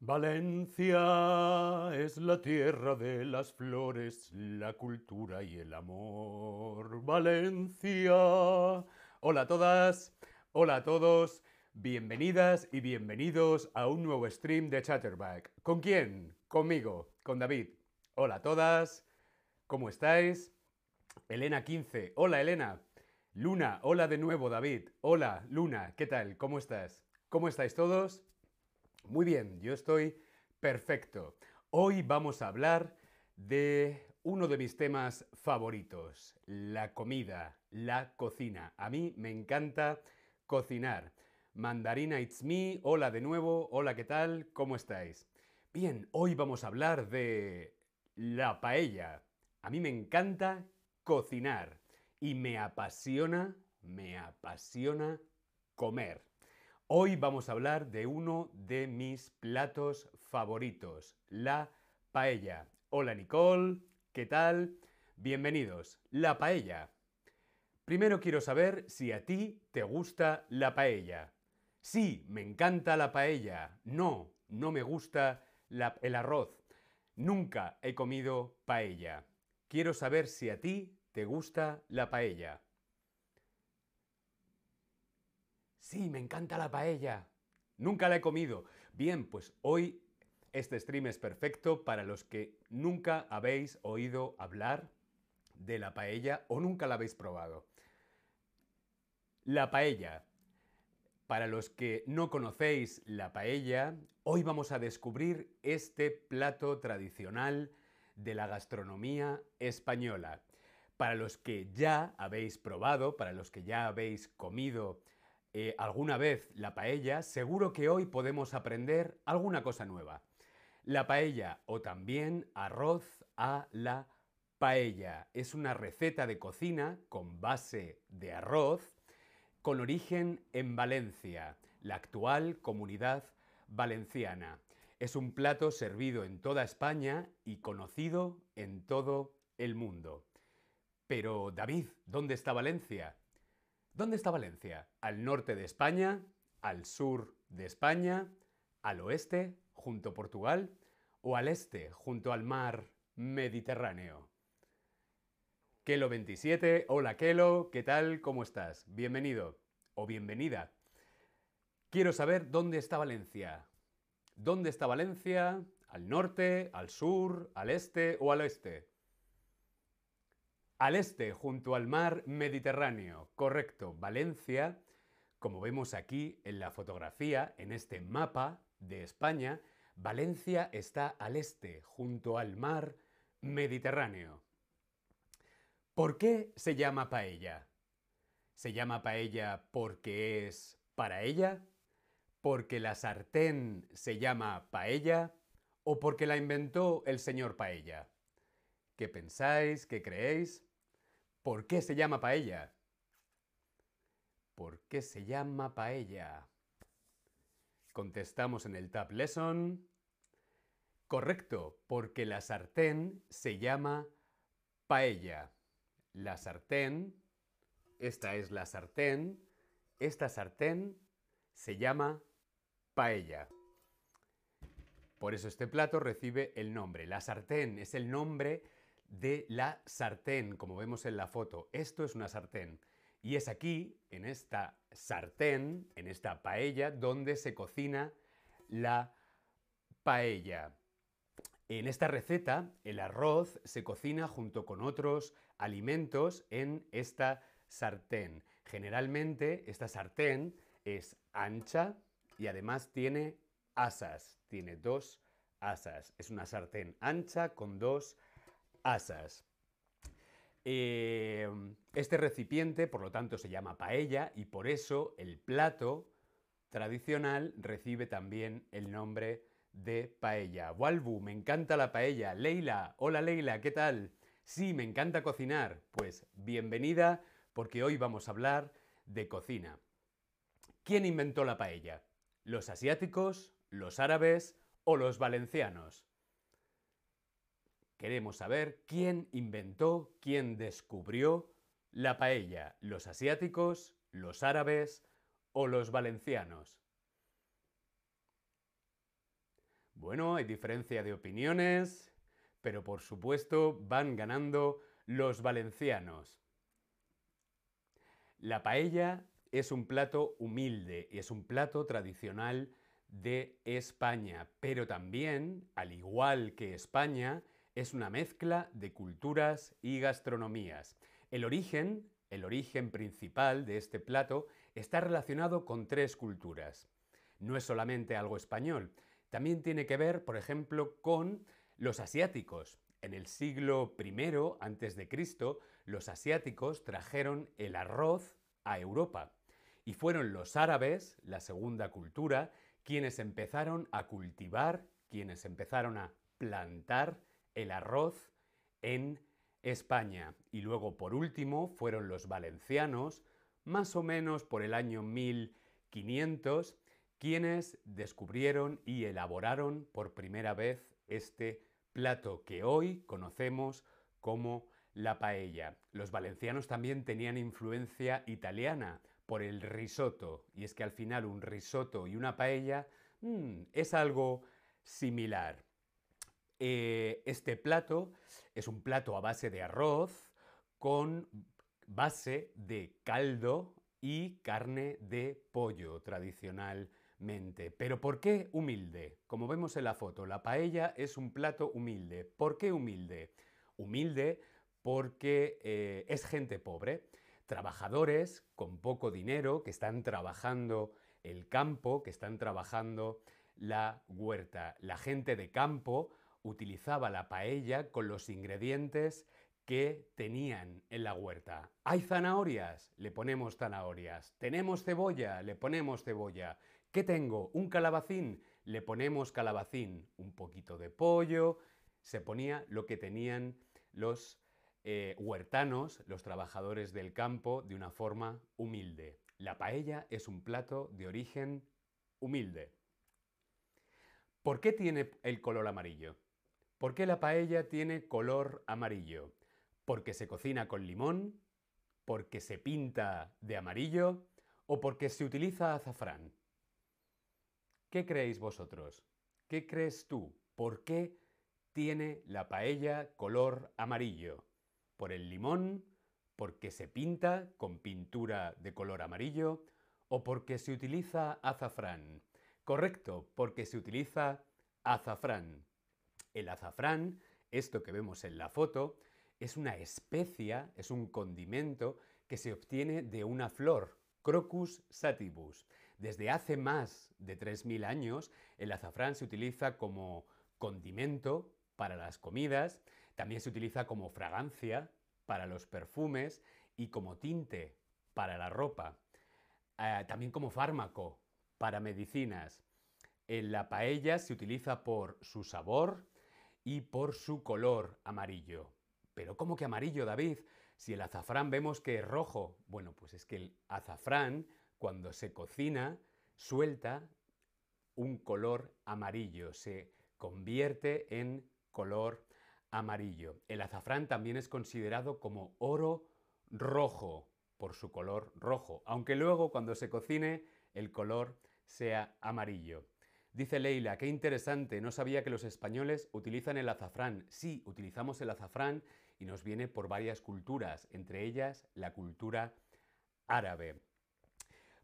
Valencia es la tierra de las flores, la cultura y el amor. Valencia. Hola a todas, hola a todos, bienvenidas y bienvenidos a un nuevo stream de Chatterback. ¿Con quién? Conmigo, con David. Hola a todas, ¿cómo estáis? Elena 15, hola Elena. Luna, hola de nuevo David. Hola Luna, ¿qué tal? ¿Cómo estás? ¿Cómo estáis todos? Muy bien, yo estoy perfecto. Hoy vamos a hablar de uno de mis temas favoritos, la comida, la cocina. A mí me encanta cocinar. Mandarina It's Me, hola de nuevo, hola, ¿qué tal? ¿Cómo estáis? Bien, hoy vamos a hablar de la paella. A mí me encanta cocinar y me apasiona, me apasiona comer. Hoy vamos a hablar de uno de mis platos favoritos, la paella. Hola Nicole, ¿qué tal? Bienvenidos. La paella. Primero quiero saber si a ti te gusta la paella. Sí, me encanta la paella. No, no me gusta el arroz. Nunca he comido paella. Quiero saber si a ti te gusta la paella. Sí, me encanta la paella. Nunca la he comido. Bien, pues hoy este stream es perfecto para los que nunca habéis oído hablar de la paella o nunca la habéis probado. La paella. Para los que no conocéis la paella, hoy vamos a descubrir este plato tradicional de la gastronomía española. Para los que ya habéis probado, para los que ya habéis comido eh, alguna vez la paella, seguro que hoy podemos aprender alguna cosa nueva. La paella o también arroz a la paella es una receta de cocina con base de arroz con origen en Valencia, la actual comunidad valenciana. Es un plato servido en toda España y conocido en todo el mundo. Pero David, ¿dónde está Valencia? ¿Dónde está Valencia? ¿Al norte de España? ¿Al sur de España? ¿Al oeste, junto a Portugal? ¿O al este, junto al mar Mediterráneo? Kelo 27, hola Kelo, ¿qué tal? ¿Cómo estás? Bienvenido o bienvenida. Quiero saber dónde está Valencia. ¿Dónde está Valencia? ¿Al norte, al sur, al este o al oeste? Al este, junto al mar Mediterráneo. Correcto, Valencia, como vemos aquí en la fotografía, en este mapa de España, Valencia está al este, junto al mar Mediterráneo. ¿Por qué se llama paella? ¿Se llama paella porque es para ella? ¿Porque la sartén se llama paella? ¿O porque la inventó el señor paella? ¿Qué pensáis? ¿Qué creéis? ¿Por qué se llama paella? ¿Por qué se llama paella? Contestamos en el Tab Lesson. Correcto, porque la sartén se llama paella. La sartén, esta es la sartén, esta sartén se llama paella. Por eso este plato recibe el nombre. La sartén es el nombre de la sartén, como vemos en la foto. Esto es una sartén. Y es aquí, en esta sartén, en esta paella, donde se cocina la paella. En esta receta, el arroz se cocina junto con otros alimentos en esta sartén. Generalmente, esta sartén es ancha y además tiene asas. Tiene dos asas. Es una sartén ancha con dos asas. Em, este recipiente, por lo tanto, se llama paella y por eso el plato tradicional recibe también el nombre de paella. Walbu, me encanta la paella. Leila, hola Leila, ¿qué tal? Sí, me encanta cocinar. Pues bienvenida porque hoy vamos a hablar de cocina. ¿Quién inventó la paella? ¿Los asiáticos, los árabes o los valencianos? Queremos saber quién inventó, quién descubrió la paella, los asiáticos, los árabes o los valencianos. Bueno, hay diferencia de opiniones, pero por supuesto van ganando los valencianos. La paella es un plato humilde y es un plato tradicional de España, pero también, al igual que España, es una mezcla de culturas y gastronomías. El origen, el origen principal de este plato, está relacionado con tres culturas. No es solamente algo español, también tiene que ver, por ejemplo, con los asiáticos. En el siglo I Cristo, los asiáticos trajeron el arroz a Europa y fueron los árabes, la segunda cultura, quienes empezaron a cultivar, quienes empezaron a plantar el arroz en España. Y luego, por último, fueron los valencianos, más o menos por el año 1500, quienes descubrieron y elaboraron por primera vez este plato que hoy conocemos como la paella. Los valencianos también tenían influencia italiana por el risotto, y es que al final un risotto y una paella mm, es algo similar. Eh, este plato es un plato a base de arroz con base de caldo y carne de pollo tradicional pero ¿por qué humilde? Como vemos en la foto, la paella es un plato humilde. ¿Por qué humilde? Humilde porque eh, es gente pobre, trabajadores con poco dinero que están trabajando el campo, que están trabajando la huerta. La gente de campo utilizaba la paella con los ingredientes que tenían en la huerta. ¿Hay zanahorias? Le ponemos zanahorias. ¿Tenemos cebolla? Le ponemos cebolla. ¿Qué tengo? ¿Un calabacín? Le ponemos calabacín, un poquito de pollo, se ponía lo que tenían los eh, huertanos, los trabajadores del campo, de una forma humilde. La paella es un plato de origen humilde. ¿Por qué tiene el color amarillo? ¿Por qué la paella tiene color amarillo? ¿Porque se cocina con limón? ¿Porque se pinta de amarillo? ¿O porque se utiliza azafrán? ¿Qué creéis vosotros? ¿Qué crees tú? ¿Por qué tiene la paella color amarillo? ¿Por el limón? ¿Porque se pinta con pintura de color amarillo? ¿O porque se utiliza azafrán? Correcto, porque se utiliza azafrán. El azafrán, esto que vemos en la foto, es una especia, es un condimento que se obtiene de una flor, Crocus sativus. Desde hace más de 3.000 años, el azafrán se utiliza como condimento para las comidas, también se utiliza como fragancia para los perfumes y como tinte para la ropa, eh, también como fármaco para medicinas. En la paella se utiliza por su sabor y por su color amarillo. Pero ¿cómo que amarillo, David? Si el azafrán vemos que es rojo, bueno, pues es que el azafrán cuando se cocina, suelta un color amarillo, se convierte en color amarillo. El azafrán también es considerado como oro rojo por su color rojo, aunque luego cuando se cocine el color sea amarillo. Dice Leila, qué interesante, no sabía que los españoles utilizan el azafrán. Sí, utilizamos el azafrán y nos viene por varias culturas, entre ellas la cultura árabe.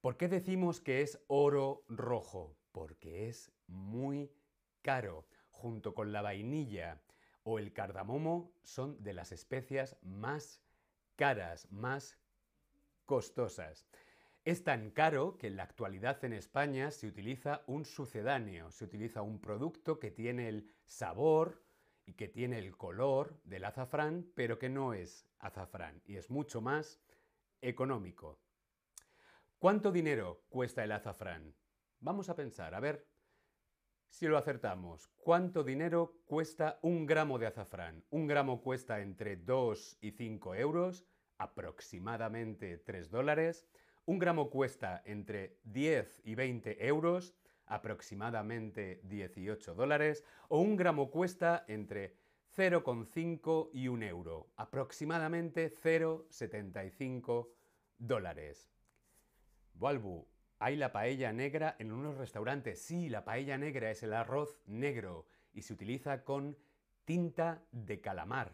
¿Por qué decimos que es oro rojo? Porque es muy caro. Junto con la vainilla o el cardamomo son de las especias más caras, más costosas. Es tan caro que en la actualidad en España se utiliza un sucedáneo, se utiliza un producto que tiene el sabor y que tiene el color del azafrán, pero que no es azafrán y es mucho más económico. ¿Cuánto dinero cuesta el azafrán? Vamos a pensar, a ver si lo acertamos. ¿Cuánto dinero cuesta un gramo de azafrán? Un gramo cuesta entre 2 y 5 euros, aproximadamente 3 dólares. Un gramo cuesta entre 10 y 20 euros, aproximadamente 18 dólares. O un gramo cuesta entre 0,5 y 1 euro, aproximadamente 0,75 dólares. Balbu, Hay la paella negra en unos restaurantes. Sí, la paella negra es el arroz negro y se utiliza con tinta de calamar.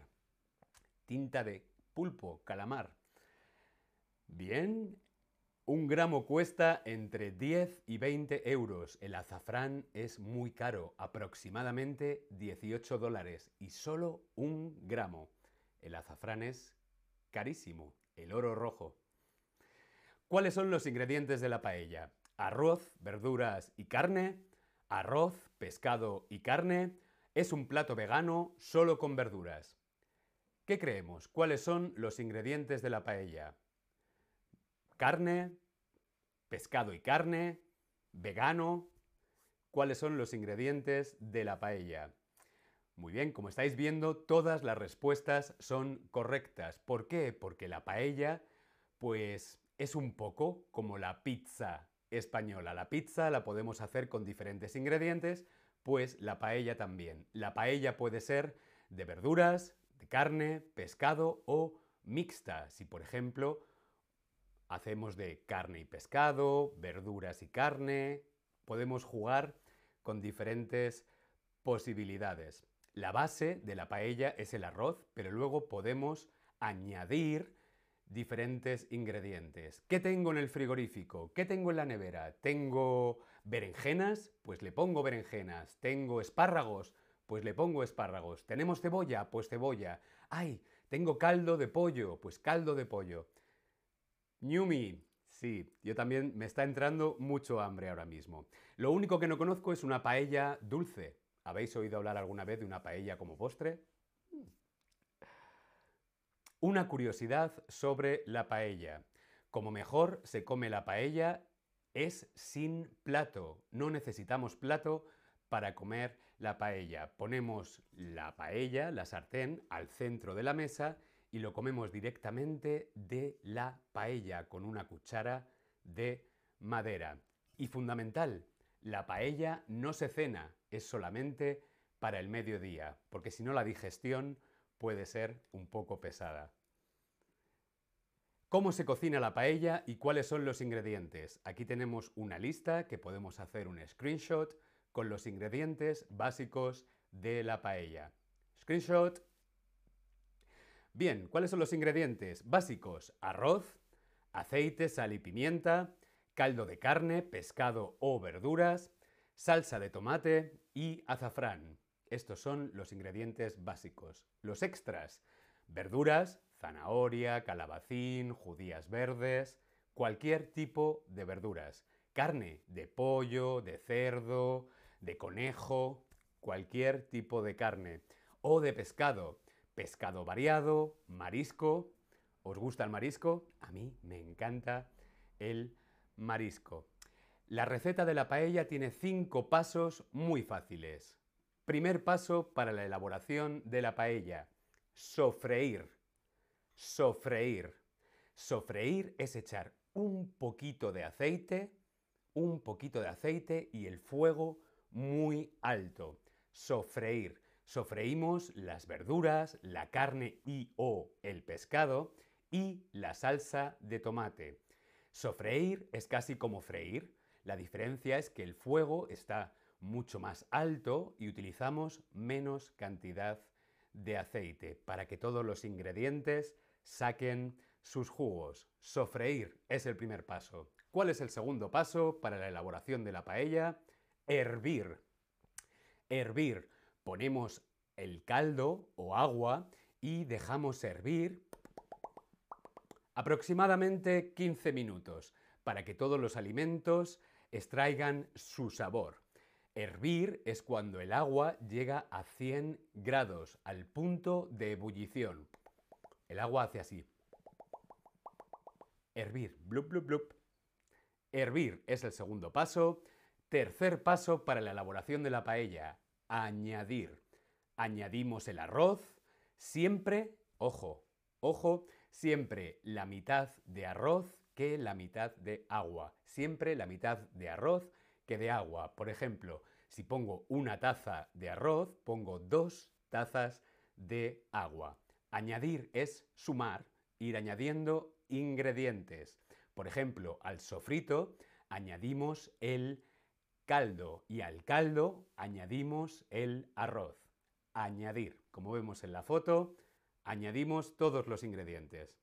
Tinta de pulpo, calamar. Bien, un gramo cuesta entre 10 y 20 euros. El azafrán es muy caro, aproximadamente 18 dólares y solo un gramo. El azafrán es carísimo, el oro rojo. ¿Cuáles son los ingredientes de la paella? Arroz, verduras y carne. Arroz, pescado y carne. Es un plato vegano solo con verduras. ¿Qué creemos? ¿Cuáles son los ingredientes de la paella? Carne, pescado y carne, vegano. ¿Cuáles son los ingredientes de la paella? Muy bien, como estáis viendo, todas las respuestas son correctas. ¿Por qué? Porque la paella, pues es un poco como la pizza española. La pizza la podemos hacer con diferentes ingredientes, pues la paella también. La paella puede ser de verduras, de carne, pescado o mixta. Si por ejemplo hacemos de carne y pescado, verduras y carne, podemos jugar con diferentes posibilidades. La base de la paella es el arroz, pero luego podemos añadir diferentes ingredientes. ¿Qué tengo en el frigorífico? ¿Qué tengo en la nevera? ¿Tengo berenjenas? Pues le pongo berenjenas. ¿Tengo espárragos? Pues le pongo espárragos. ¿Tenemos cebolla? Pues cebolla. ¡Ay! Tengo caldo de pollo. Pues caldo de pollo. Ñumi. Sí, yo también me está entrando mucho hambre ahora mismo. Lo único que no conozco es una paella dulce. ¿Habéis oído hablar alguna vez de una paella como postre? Una curiosidad sobre la paella. Como mejor se come la paella es sin plato. No necesitamos plato para comer la paella. Ponemos la paella, la sartén, al centro de la mesa y lo comemos directamente de la paella con una cuchara de madera. Y fundamental, la paella no se cena, es solamente para el mediodía, porque si no la digestión puede ser un poco pesada. ¿Cómo se cocina la paella y cuáles son los ingredientes? Aquí tenemos una lista que podemos hacer un screenshot con los ingredientes básicos de la paella. Screenshot. Bien, ¿cuáles son los ingredientes básicos? Arroz, aceite, sal y pimienta, caldo de carne, pescado o verduras, salsa de tomate y azafrán. Estos son los ingredientes básicos. Los extras, verduras, zanahoria, calabacín, judías verdes, cualquier tipo de verduras. Carne de pollo, de cerdo, de conejo, cualquier tipo de carne. O de pescado, pescado variado, marisco. ¿Os gusta el marisco? A mí me encanta el marisco. La receta de la paella tiene cinco pasos muy fáciles. Primer paso para la elaboración de la paella. Sofreír. Sofreír. Sofreír es echar un poquito de aceite, un poquito de aceite y el fuego muy alto. Sofreír. Sofreímos las verduras, la carne y o el pescado y la salsa de tomate. Sofreír es casi como freír. La diferencia es que el fuego está mucho más alto y utilizamos menos cantidad de aceite para que todos los ingredientes saquen sus jugos. Sofreír es el primer paso. ¿Cuál es el segundo paso para la elaboración de la paella? Hervir. Hervir. Ponemos el caldo o agua y dejamos hervir aproximadamente 15 minutos para que todos los alimentos extraigan su sabor. Hervir es cuando el agua llega a 100 grados, al punto de ebullición. El agua hace así. Hervir, blup, blup, blup. Hervir es el segundo paso. Tercer paso para la elaboración de la paella, añadir. Añadimos el arroz, siempre, ojo, ojo, siempre la mitad de arroz que la mitad de agua. Siempre la mitad de arroz que de agua. Por ejemplo, si pongo una taza de arroz, pongo dos tazas de agua. Añadir es sumar, ir añadiendo ingredientes. Por ejemplo, al sofrito añadimos el caldo y al caldo añadimos el arroz. Añadir. Como vemos en la foto, añadimos todos los ingredientes.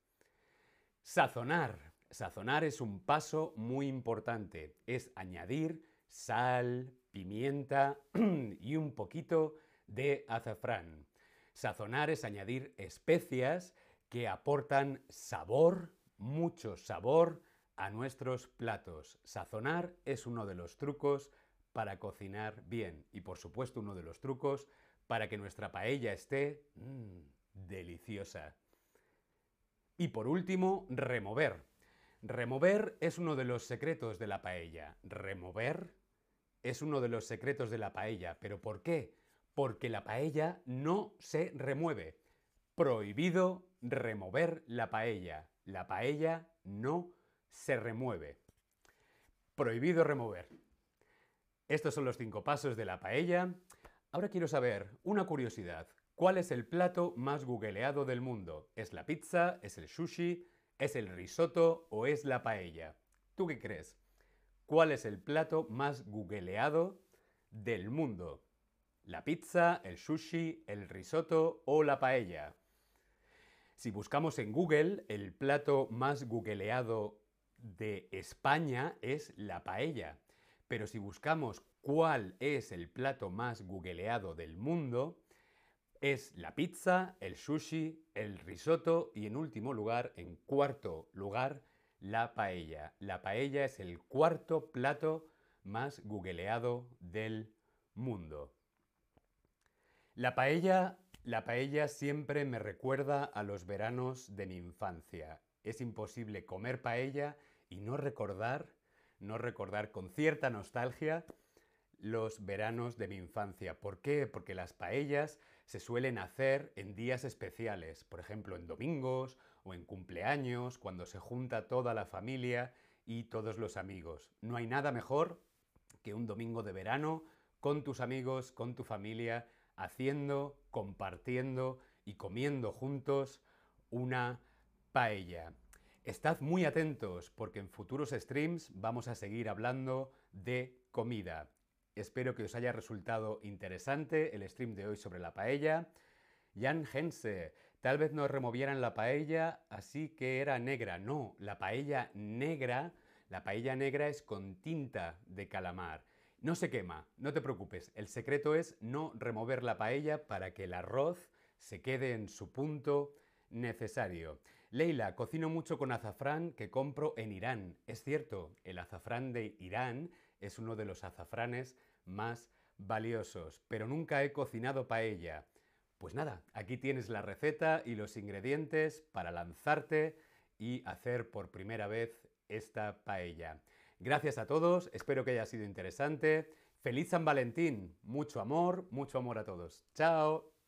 Sazonar. Sazonar es un paso muy importante. Es añadir sal, pimienta y un poquito de azafrán. Sazonar es añadir especias que aportan sabor, mucho sabor, a nuestros platos. Sazonar es uno de los trucos para cocinar bien y por supuesto uno de los trucos para que nuestra paella esté mmm, deliciosa. Y por último, remover. Remover es uno de los secretos de la paella. Remover es uno de los secretos de la paella. ¿Pero por qué? Porque la paella no se remueve. Prohibido remover la paella. La paella no se remueve. Prohibido remover. Estos son los cinco pasos de la paella. Ahora quiero saber una curiosidad. ¿Cuál es el plato más googleado del mundo? ¿Es la pizza? ¿Es el sushi? ¿Es el risotto o es la paella? ¿Tú qué crees? ¿Cuál es el plato más googleado del mundo? ¿La pizza, el sushi, el risotto o la paella? Si buscamos en Google, el plato más googleado de España es la paella. Pero si buscamos cuál es el plato más googleado del mundo, es la pizza, el sushi, el risotto y en último lugar, en cuarto lugar, la paella. La paella es el cuarto plato más googleado del mundo. La paella, la paella siempre me recuerda a los veranos de mi infancia. Es imposible comer paella y no recordar, no recordar con cierta nostalgia los veranos de mi infancia. ¿Por qué? Porque las paellas se suelen hacer en días especiales, por ejemplo en domingos o en cumpleaños, cuando se junta toda la familia y todos los amigos. No hay nada mejor que un domingo de verano con tus amigos, con tu familia, haciendo, compartiendo y comiendo juntos una paella. Estad muy atentos porque en futuros streams vamos a seguir hablando de comida. Espero que os haya resultado interesante el stream de hoy sobre la paella. Jan Hense, tal vez no removieran la paella así que era negra. No, la paella negra, la paella negra es con tinta de calamar. No se quema, no te preocupes. El secreto es no remover la paella para que el arroz se quede en su punto necesario. Leila, cocino mucho con azafrán que compro en Irán. Es cierto, el azafrán de Irán es uno de los azafranes más valiosos, pero nunca he cocinado paella. Pues nada, aquí tienes la receta y los ingredientes para lanzarte y hacer por primera vez esta paella. Gracias a todos, espero que haya sido interesante. Feliz San Valentín, mucho amor, mucho amor a todos. Chao.